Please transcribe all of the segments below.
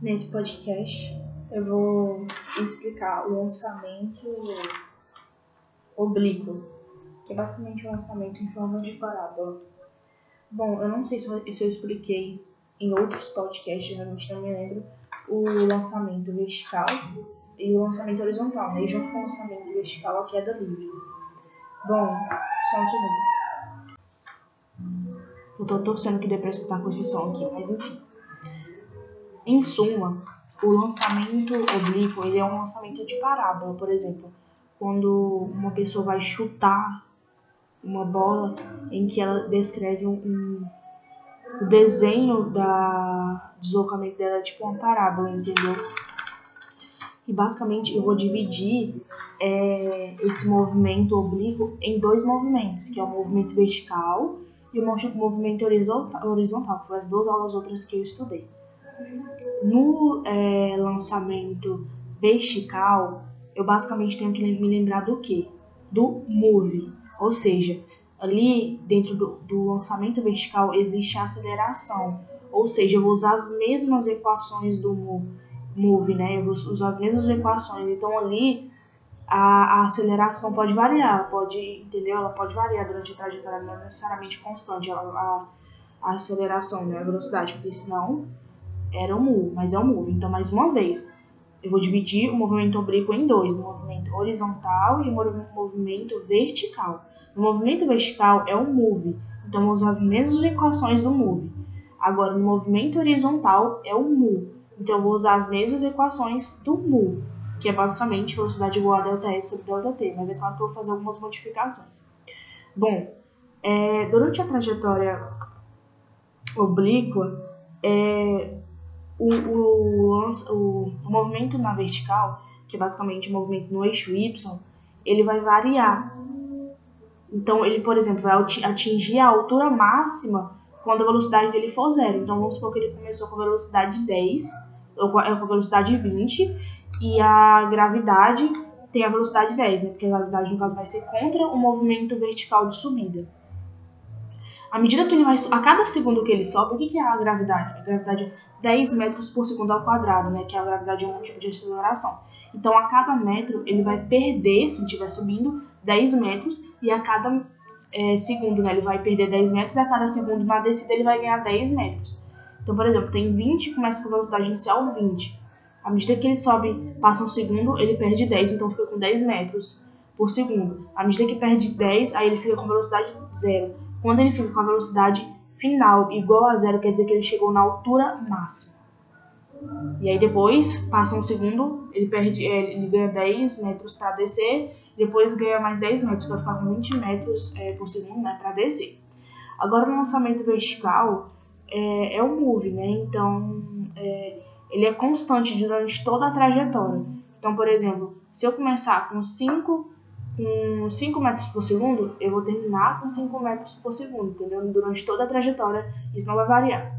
Nesse podcast eu vou explicar o lançamento oblíquo, que é basicamente um lançamento em forma de parábola. Bom, eu não sei se eu, expliquei em outros podcasts, realmente não me lembro, o lançamento vertical e o lançamento horizontal, né? Junto com o lançamento vertical a queda livre. Bom, só um segundo. Eu tô torcendo que dê pra escutar com esse som aqui, mas enfim. Em suma, o lançamento oblíquo ele é um lançamento de parábola, por exemplo, quando uma pessoa vai chutar uma bola em que ela descreve um, um o desenho da deslocamento dela é tipo uma parábola, entendeu? E basicamente eu vou dividir é, esse movimento oblíquo em dois movimentos, que é o movimento vertical e o movimento horizontal, que foi as duas aulas outras que eu estudei. No é, lançamento vertical, eu basicamente tenho que me lembrar do que? Do move. Ou seja, ali dentro do, do lançamento vertical existe a aceleração. Ou seja, eu vou usar as mesmas equações do move, né? Eu vou usar as mesmas equações. Então ali a, a, aceleração pode variar, pode, entendeu? Ela pode variar durante a trajetória, não é necessariamente constante a, a, a aceleração, né? A velocidade, porque senão era um move, mas é um move. Então, mais uma vez, eu vou dividir o movimento oblíquo em dois, o movimento horizontal e o movimento vertical. O movimento vertical é um move, então vou usar as mesmas equações do move. Agora, no movimento horizontal é um mu, então vou usar as mesmas equações do mu, que é basicamente velocidade igual a ΔS sobre ΔT, mas é claro que eu vou fazer algumas modificações. Bom, é, durante a trajetória oblíqua, é, o, o, o, o movimento na vertical, que é basicamente o movimento no eixo Y, ele vai variar. Então, ele, por exemplo, vai atingir a altura máxima quando a velocidade dele for zero. Então, vamos supor que ele começou com a velocidade 10, ou com a velocidade 20, e a gravidade tem a velocidade 10, né? Porque a gravidade, no caso, vai ser contra o movimento vertical de subida. À medida que ele vai. A cada segundo que ele sobe, o que é a gravidade? A gravidade é 10 metros por segundo ao quadrado, né? Que é a gravidade é um tipo de aceleração. Então, a cada metro, ele vai perder, se estiver subindo, 10 metros. E a cada é, segundo, né? Ele vai perder 10 metros. E a cada segundo na descida, ele vai ganhar 10 metros. Então, por exemplo, tem 20, começa com velocidade inicial 20. À medida que ele sobe, passa um segundo, ele perde 10. Então, fica com 10 metros por segundo. À medida que perde 10, aí ele fica com velocidade zero. Quando ele fica com a velocidade final igual a zero, quer dizer que ele chegou na altura máxima. E aí depois, passa um segundo, ele perde, é, ele ganha 10 metros para descer, depois ganha mais 10 metros para ficar com 20 metros é, por segundo né, para descer. Agora no lançamento vertical é, é um move, né? Então é, ele é constante durante toda a trajetória. Então, por exemplo, se eu começar com 5 com 5 metros por segundo, eu vou terminar com 5 metros por segundo, entendeu? Durante toda a trajetória, isso não vai variar.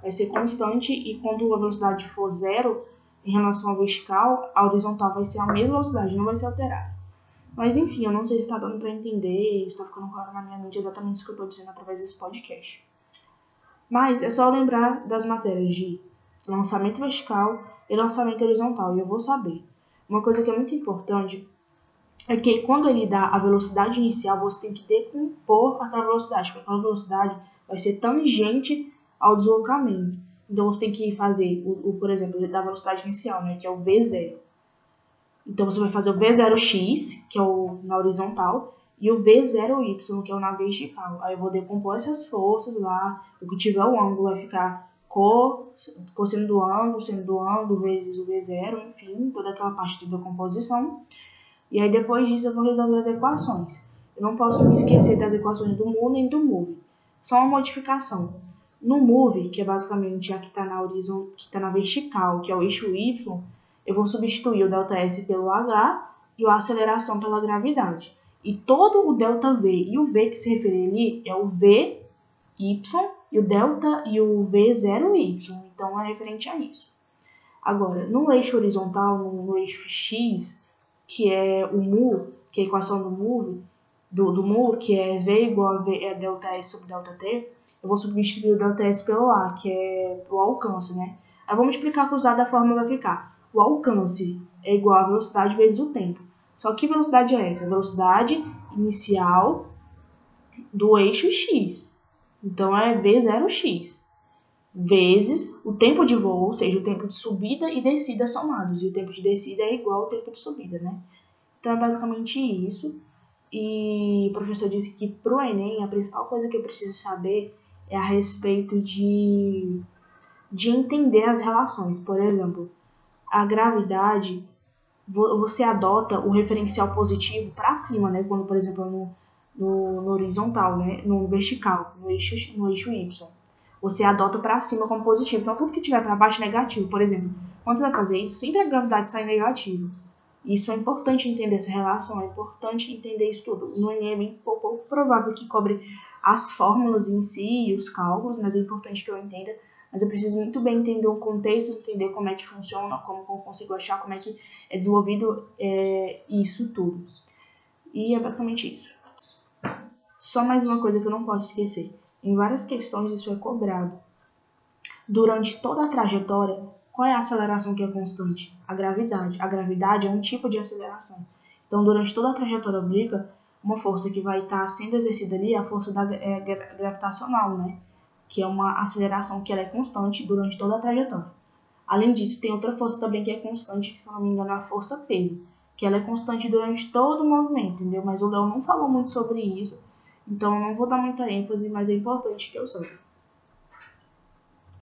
Vai ser constante e quando a velocidade for zero, em relação à vertical, a horizontal vai ser a mesma velocidade, não vai ser alterada. Mas enfim, eu não sei se está dando para entender, está ficando claro na minha mente exatamente isso que eu estou dizendo através desse podcast. Mas é só lembrar das matérias de lançamento vertical e lançamento horizontal, e eu vou saber. Uma coisa que é muito importante é que quando ele dá a velocidade inicial, você tem que decompor aquela velocidade, porque aquela velocidade vai ser tangente ao deslocamento. Então você tem que fazer, o, o por exemplo, da velocidade inicial, né, que é o V0. Então você vai fazer o V0x, que é o na horizontal, e o V0y, que é o na vertical. Aí eu vou decompor essas forças lá, o que tiver o ângulo vai ficar co, cosseno do ângulo, seno do ângulo, vezes o V0, enfim, toda aquela parte de decomposição. E aí depois disso eu vou resolver as equações. Eu não posso me esquecer das equações do mu nem do move. Só uma modificação. No move, que é basicamente a que está na que está na vertical, que é o eixo y, eu vou substituir o ΔS pelo h e a aceleração pela gravidade. E todo o ΔV e o V que se refere ali é o VY e o delta e o V0Y. Então é referente a isso. Agora, no eixo horizontal, no eixo x, que é o mu, que é a equação do mu, do, do mu, que é v igual a v, é delta s sobre delta t, eu vou substituir o delta s pelo a, que é o alcance, né? Aí vamos multiplicar cruzado, a fórmula vai ficar. O alcance é igual a velocidade vezes o tempo. Só que velocidade é essa? A velocidade inicial do eixo x. Então é v0x vezes o tempo de voo, ou seja, o tempo de subida e descida somados. E o tempo de descida é igual ao tempo de subida, né? Então é basicamente isso. E o professor disse que para o Enem a principal coisa que eu preciso saber é a respeito de, de entender as relações. Por exemplo, a gravidade, você adota o referencial positivo para cima, né? Quando, por exemplo, no, no, no, horizontal, né? No vertical, no eixo, no eixo Y. Você adota para cima como positivo. Então, tudo que tiver para baixo é negativo. Por exemplo, quando você vai fazer isso, sempre a gravidade sai negativa. Isso é importante entender essa relação, é importante entender isso tudo. No Enem é bem pouco provável que cobre as fórmulas em si e os cálculos, mas é importante que eu entenda. Mas eu preciso muito bem entender o contexto, entender como é que funciona, como, consigo achar, como é que é desenvolvido é, isso tudo. E é basicamente isso. Só mais uma coisa que eu não posso esquecer. Em várias questões isso é cobrado. Durante toda a trajetória, qual é a aceleração que é constante? A gravidade. A gravidade é um tipo de aceleração. Então, durante toda a trajetória oblíqua, uma força que vai estar sendo exercida ali é a força da, é, gravitacional, né? Que é uma aceleração que ela é constante durante toda a trajetória. Além disso, tem outra força também que é constante, que se não me engano é a força peso, que ela é constante durante todo o movimento, entendeu? Mas o Léo não falou muito sobre isso, então eu não vou dar muita ênfase, mas é importante que eu saiba.